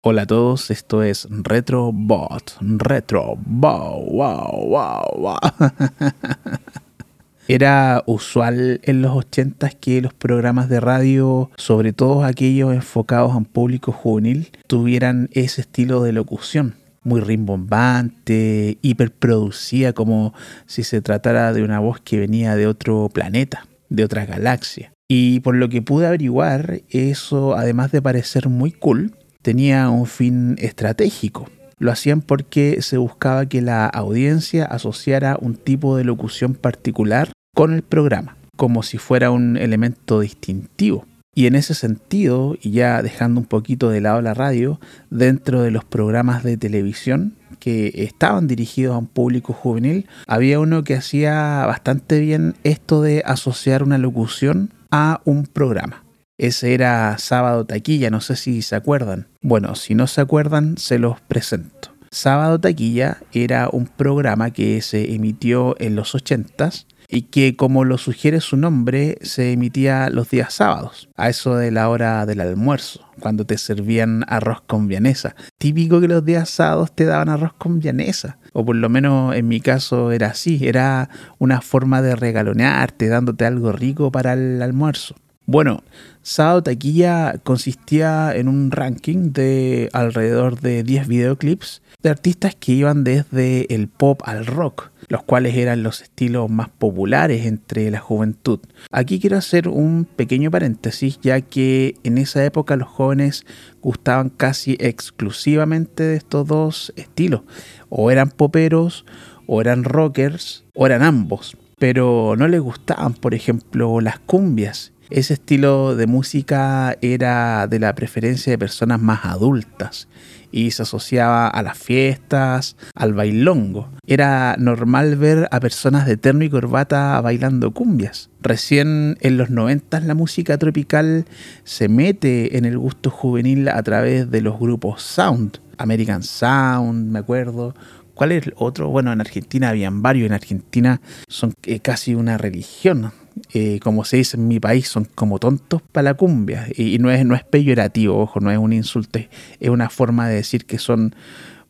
Hola a todos, esto es RetroBot. Retro, wow, wow, wow. Era usual en los 80 que los programas de radio, sobre todo aquellos enfocados a un público juvenil, tuvieran ese estilo de locución. Muy rimbombante, hiperproducida, como si se tratara de una voz que venía de otro planeta, de otra galaxia. Y por lo que pude averiguar, eso, además de parecer muy cool, tenía un fin estratégico. Lo hacían porque se buscaba que la audiencia asociara un tipo de locución particular con el programa, como si fuera un elemento distintivo. Y en ese sentido, y ya dejando un poquito de lado la radio, dentro de los programas de televisión que estaban dirigidos a un público juvenil, había uno que hacía bastante bien esto de asociar una locución a un programa. Ese era Sábado Taquilla, no sé si se acuerdan. Bueno, si no se acuerdan, se los presento. Sábado Taquilla era un programa que se emitió en los 80s y que, como lo sugiere su nombre, se emitía los días sábados, a eso de la hora del almuerzo, cuando te servían arroz con vianesa. Típico que los días sábados te daban arroz con vianesa, o por lo menos en mi caso era así, era una forma de regalonearte, dándote algo rico para el almuerzo. Bueno, Sábado Taquilla consistía en un ranking de alrededor de 10 videoclips de artistas que iban desde el pop al rock, los cuales eran los estilos más populares entre la juventud. Aquí quiero hacer un pequeño paréntesis, ya que en esa época los jóvenes gustaban casi exclusivamente de estos dos estilos, o eran poperos, o eran rockers, o eran ambos, pero no les gustaban, por ejemplo, las cumbias ese estilo de música era de la preferencia de personas más adultas y se asociaba a las fiestas, al bailongo. Era normal ver a personas de terno y corbata bailando cumbias. Recién en los 90 la música tropical se mete en el gusto juvenil a través de los grupos Sound, American Sound, me acuerdo, ¿Cuál es el otro? Bueno, en Argentina habían varios. En Argentina son eh, casi una religión. Eh, como se dice en mi país, son como tontos para la cumbia. Y, no, es, no es peyorativo, ojo, no es un insulto, es una forma de decir que son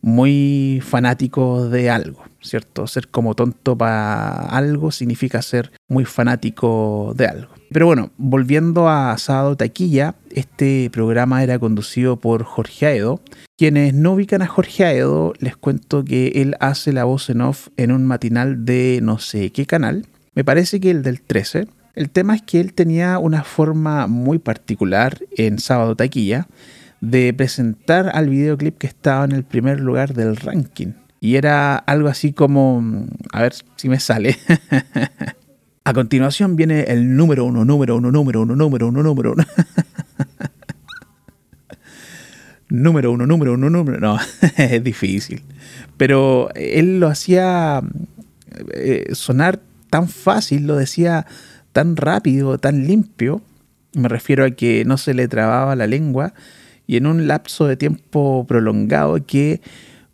muy fanáticos de algo, ¿cierto? Ser como tonto para algo significa ser muy fanático de algo. Pero bueno, volviendo a Sábado Taquilla, este programa era conducido por Jorge Aedo. Quienes no ubican a Jorge Aedo, les cuento que él hace la voz en off en un matinal de no sé qué canal, me parece que el del 13. El tema es que él tenía una forma muy particular en Sábado Taquilla de presentar al videoclip que estaba en el primer lugar del ranking. Y era algo así como, a ver si me sale. A continuación viene el número uno, número uno, número uno, número uno, número uno. número uno, número uno, número. No, es difícil. Pero él lo hacía eh, sonar tan fácil, lo decía tan rápido, tan limpio, me refiero a que no se le trababa la lengua y en un lapso de tiempo prolongado que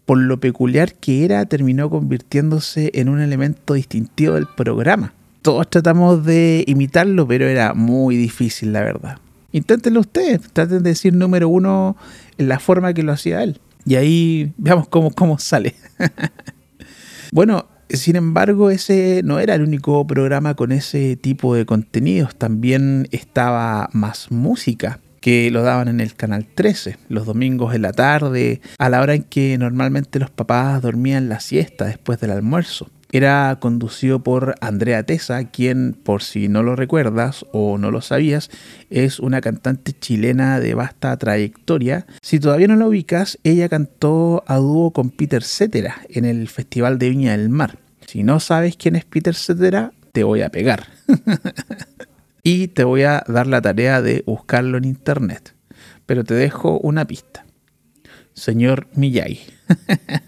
por lo peculiar que era terminó convirtiéndose en un elemento distintivo del programa. Todos tratamos de imitarlo, pero era muy difícil, la verdad. Inténtenlo ustedes, traten de decir número uno en la forma que lo hacía él. Y ahí veamos cómo, cómo sale. bueno, sin embargo, ese no era el único programa con ese tipo de contenidos. También estaba Más Música, que lo daban en el canal 13, los domingos en la tarde, a la hora en que normalmente los papás dormían la siesta después del almuerzo era conducido por Andrea Tesa, quien, por si no lo recuerdas o no lo sabías, es una cantante chilena de vasta trayectoria. Si todavía no la ubicas, ella cantó a dúo con Peter Cetera en el Festival de Viña del Mar. Si no sabes quién es Peter Cetera, te voy a pegar. y te voy a dar la tarea de buscarlo en internet. Pero te dejo una pista. Señor Miyagi.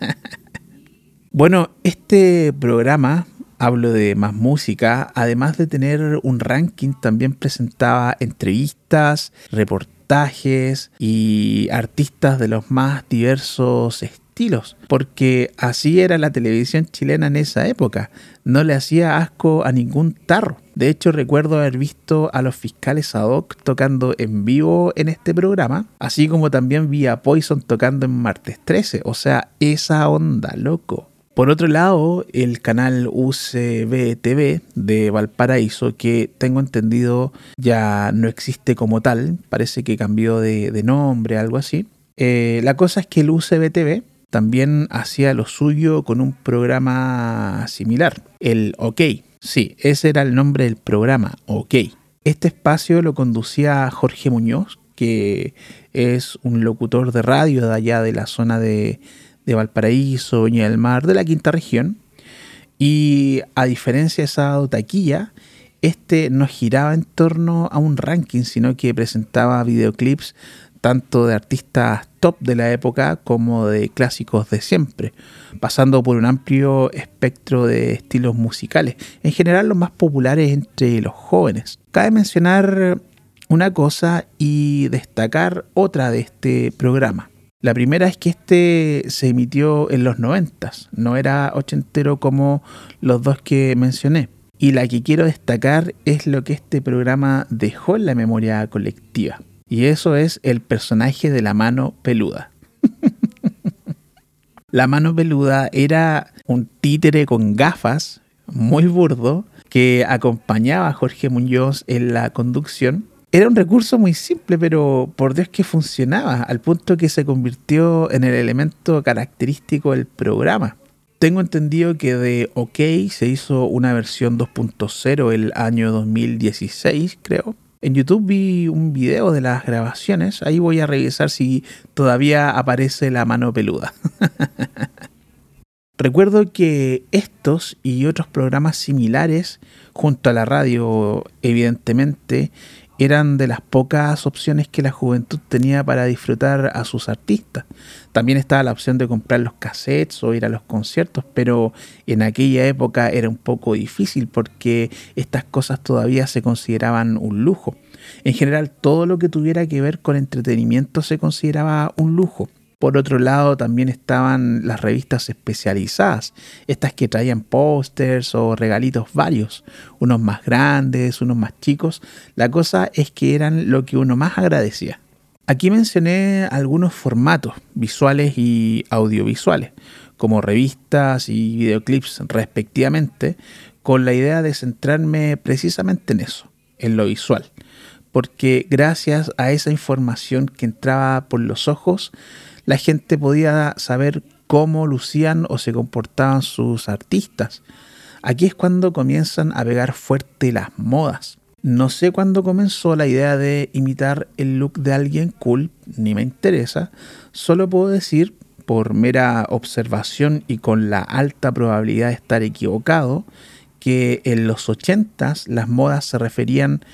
Bueno, este programa, hablo de más música, además de tener un ranking, también presentaba entrevistas, reportajes y artistas de los más diversos estilos porque así era la televisión chilena en esa época. No le hacía asco a ningún tarro. De hecho, recuerdo haber visto a los fiscales ad hoc tocando en vivo en este programa, así como también vi a Poison tocando en martes 13. O sea, esa onda, loco. Por otro lado, el canal UCB TV de Valparaíso, que tengo entendido ya no existe como tal, parece que cambió de, nombre, algo así. Eh, la cosa es que el UCB TV también hacía lo suyo con un programa similar, el OK. Sí, ese era el nombre del programa, OK. Este espacio lo conducía Jorge Muñoz, que es un locutor de radio de allá de la zona de, de Valparaíso, Viña del Mar, de la quinta región. Y a diferencia de esa taquilla, este no giraba en torno a un ranking, sino que presentaba videoclips tanto de artistas top de la época como de clásicos de siempre, pasando por un amplio espectro de estilos musicales, en general los más populares entre los jóvenes. Cabe mencionar una cosa y destacar otra de este programa. La primera es que este se emitió en los noventas, no era ochentero como los dos que mencioné. Y la que quiero destacar es lo que este programa dejó en la memoria colectiva. Y eso es el personaje de la mano peluda. la mano peluda era un títere con gafas, muy burdo, que acompañaba a Jorge Muñoz en la conducción era un recurso muy simple, pero por Dios que funcionaba, al punto que se convirtió en el elemento característico del programa. Tengo entendido que de OK se hizo una versión 2.0 el año 2016, creo. En YouTube vi un video de las grabaciones, ahí voy a revisar si todavía aparece la mano peluda. Recuerdo que estos y otros programas similares, junto a la radio, evidentemente, eran de las pocas opciones que la juventud tenía para disfrutar a sus artistas. También estaba la opción de comprar los cassettes o ir a los conciertos, pero en aquella época era un poco difícil porque estas cosas todavía se consideraban un lujo. En general, todo lo que tuviera que ver con entretenimiento se consideraba un lujo. Por otro lado, también estaban las revistas especializadas, estas que traían pósters o regalitos varios, unos más grandes, unos más chicos. La cosa es que eran lo que uno más agradecía. Aquí mencioné algunos formatos visuales y audiovisuales, como revistas y videoclips respectivamente, con la idea de centrarme precisamente en eso, en lo visual, porque gracias a esa información que entraba por los ojos, la gente podía saber cómo lucían o se comportaban sus artistas. Aquí es cuando comienzan a pegar fuerte las modas. No sé cuándo comenzó la idea de imitar el look de alguien cool, ni me interesa. Solo puedo decir, por mera observación y con la alta probabilidad de estar equivocado, que en los 80s las modas se referían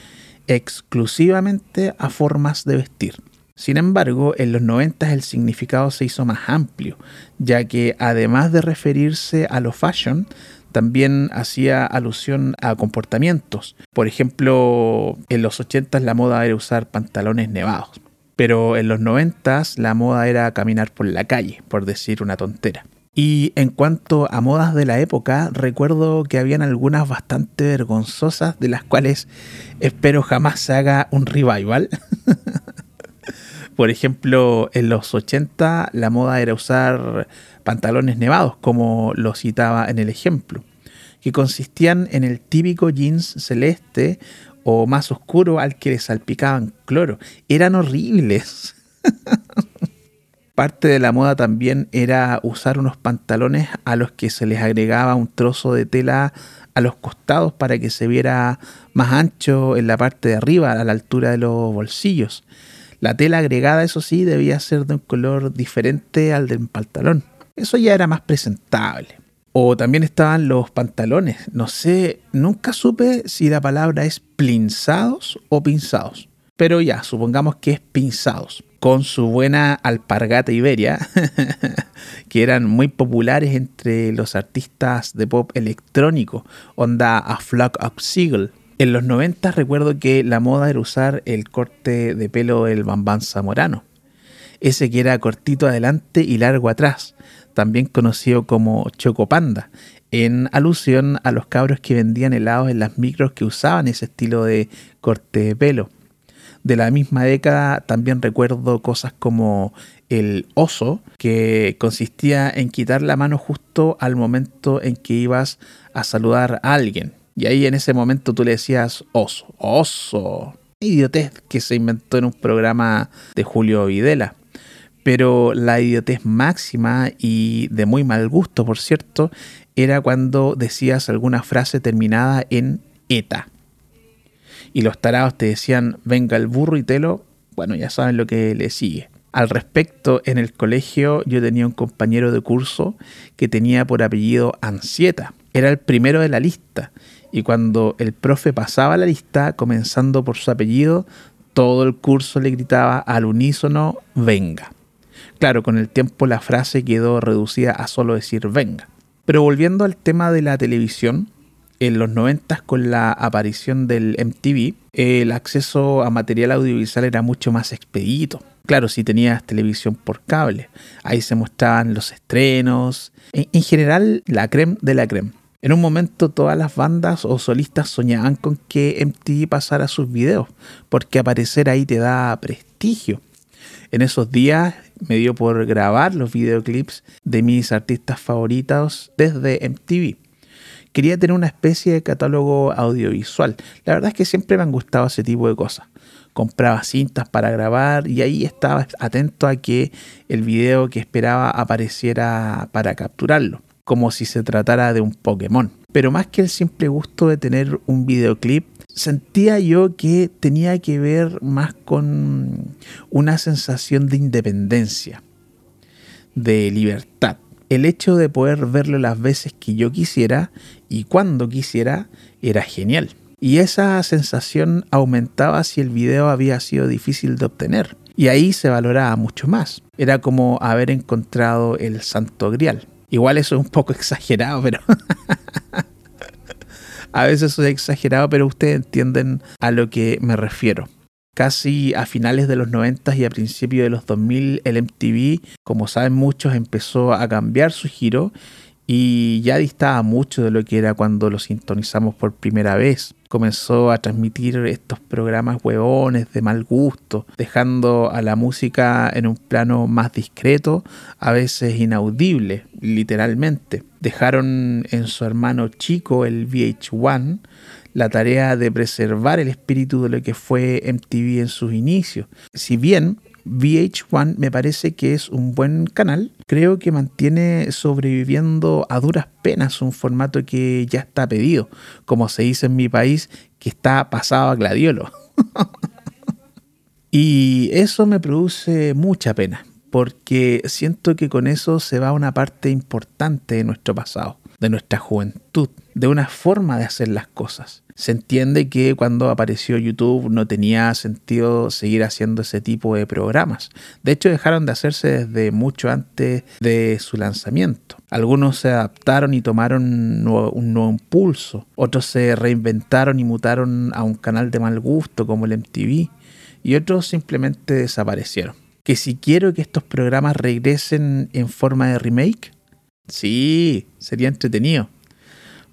exclusivamente a formas de vestir. Sin embargo, en los 90 el significado se hizo más amplio, ya que además de referirse a lo fashion, también hacía alusión a comportamientos. Por ejemplo, en los 80 la moda era usar pantalones nevados, pero en los 90 la moda era caminar por la calle, por decir una tontera. Y en cuanto a modas de la época, recuerdo que habían algunas bastante vergonzosas de las cuales espero jamás se haga un revival. Por ejemplo, en los 80 la moda era usar pantalones nevados, como lo citaba en el ejemplo, que consistían en el típico jeans celeste o más oscuro al que le salpicaban cloro. Eran horribles. Parte de la moda también era usar unos pantalones a los que se les agregaba un trozo de tela a los costados para que se viera más ancho en la parte de arriba, a la altura de los bolsillos. La tela agregada, eso sí, debía ser de un color diferente al del pantalón. Eso ya era más presentable. O también estaban los pantalones. No sé, nunca supe si la palabra es plinzados o pinzados. Pero ya, supongamos que es pinzados. Con su buena alpargata iberia, que eran muy populares entre los artistas de pop electrónico, onda A Flock of Seagull, en los 90 recuerdo que la moda era usar el corte de pelo del Bambán Zamorano. ese que era cortito adelante y largo atrás, también conocido como Chocopanda, en alusión a los cabros que vendían helados en las micros que usaban ese estilo de corte de pelo. De la misma década también recuerdo cosas como el oso, que consistía en quitar la mano justo al momento en que ibas a saludar a alguien. Y ahí en ese momento tú le decías oso, oso. Idiotez que se inventó en un programa de Julio Videla. Pero la idiotez máxima y de muy mal gusto, por cierto, era cuando decías alguna frase terminada en eta. Y los tarados te decían, venga el burro y telo, bueno, ya saben lo que le sigue. Al respecto, en el colegio yo tenía un compañero de curso que tenía por apellido Ansieta. Era el primero de la lista. Y cuando el profe pasaba la lista, comenzando por su apellido, todo el curso le gritaba al unísono, venga. Claro, con el tiempo la frase quedó reducida a solo decir venga. Pero volviendo al tema de la televisión, en los 90 con la aparición del MTV, el acceso a material audiovisual era mucho más expedito. Claro, si tenías televisión por cable, ahí se mostraban los estrenos, en, en general la creme de la creme. En un momento todas las bandas o solistas soñaban con que MTV pasara sus videos, porque aparecer ahí te da prestigio. En esos días me dio por grabar los videoclips de mis artistas favoritos desde MTV quería tener una especie de catálogo audiovisual. La verdad es que siempre me han gustado ese tipo de cosas. Compraba cintas para grabar y ahí estaba atento a que el video que esperaba apareciera para capturarlo, como si se tratara de un Pokémon. Pero más que el simple gusto de tener un videoclip, sentía yo que tenía que ver más con una sensación de independencia, de libertad el hecho de poder verlo las veces que yo quisiera y cuando quisiera era genial. Y esa sensación aumentaba si el video había sido difícil de obtener. Y ahí se valoraba mucho más. Era como haber encontrado el santo grial. Igual eso es un poco exagerado, pero... a veces es exagerado, pero ustedes entienden a lo que me refiero. Casi a finales de los 90 y a principios de los 2000 el MTV, como saben muchos, empezó a cambiar su giro y ya distaba mucho de lo que era cuando lo sintonizamos por primera vez. Comenzó a transmitir estos programas huevones de mal gusto, dejando a la música en un plano más discreto, a veces inaudible, literalmente. Dejaron en su hermano chico el VH1 la tarea de preservar el espíritu de lo que fue MTV en sus inicios. Si bien VH1 me parece que es un buen canal, creo que mantiene sobreviviendo a duras penas un formato que ya está pedido, como se dice en mi país, que está pasado a gladiolo. y eso me produce mucha pena, porque siento que con eso se va una parte importante de nuestro pasado, de nuestra juventud, de una forma de hacer las cosas. Se entiende que cuando apareció YouTube no tenía sentido seguir haciendo ese tipo de programas. De hecho, dejaron de hacerse desde mucho antes de su lanzamiento. Algunos se adaptaron y tomaron un nuevo impulso. Otros se reinventaron y mutaron a un canal de mal gusto como el MTV. Y otros simplemente desaparecieron. Que si quiero que estos programas regresen en forma de remake, sí, sería entretenido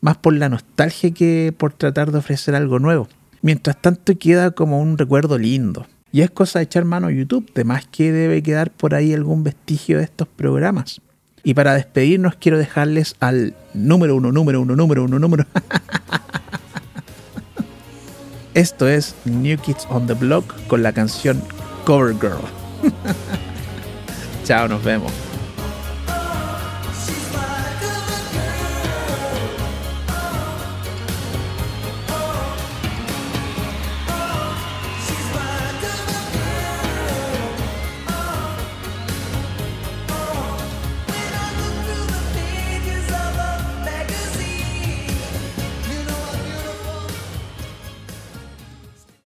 más por la nostalgia que por tratar de ofrecer algo nuevo. Mientras tanto queda como un recuerdo lindo. Y es cosa de echar mano a YouTube, de más que debe quedar por ahí algún vestigio de estos programas. Y para despedirnos quiero dejarles al número uno, número uno, número uno, número. Esto es New Kids on the Block con la canción Cover Girl. Chao, nos vemos.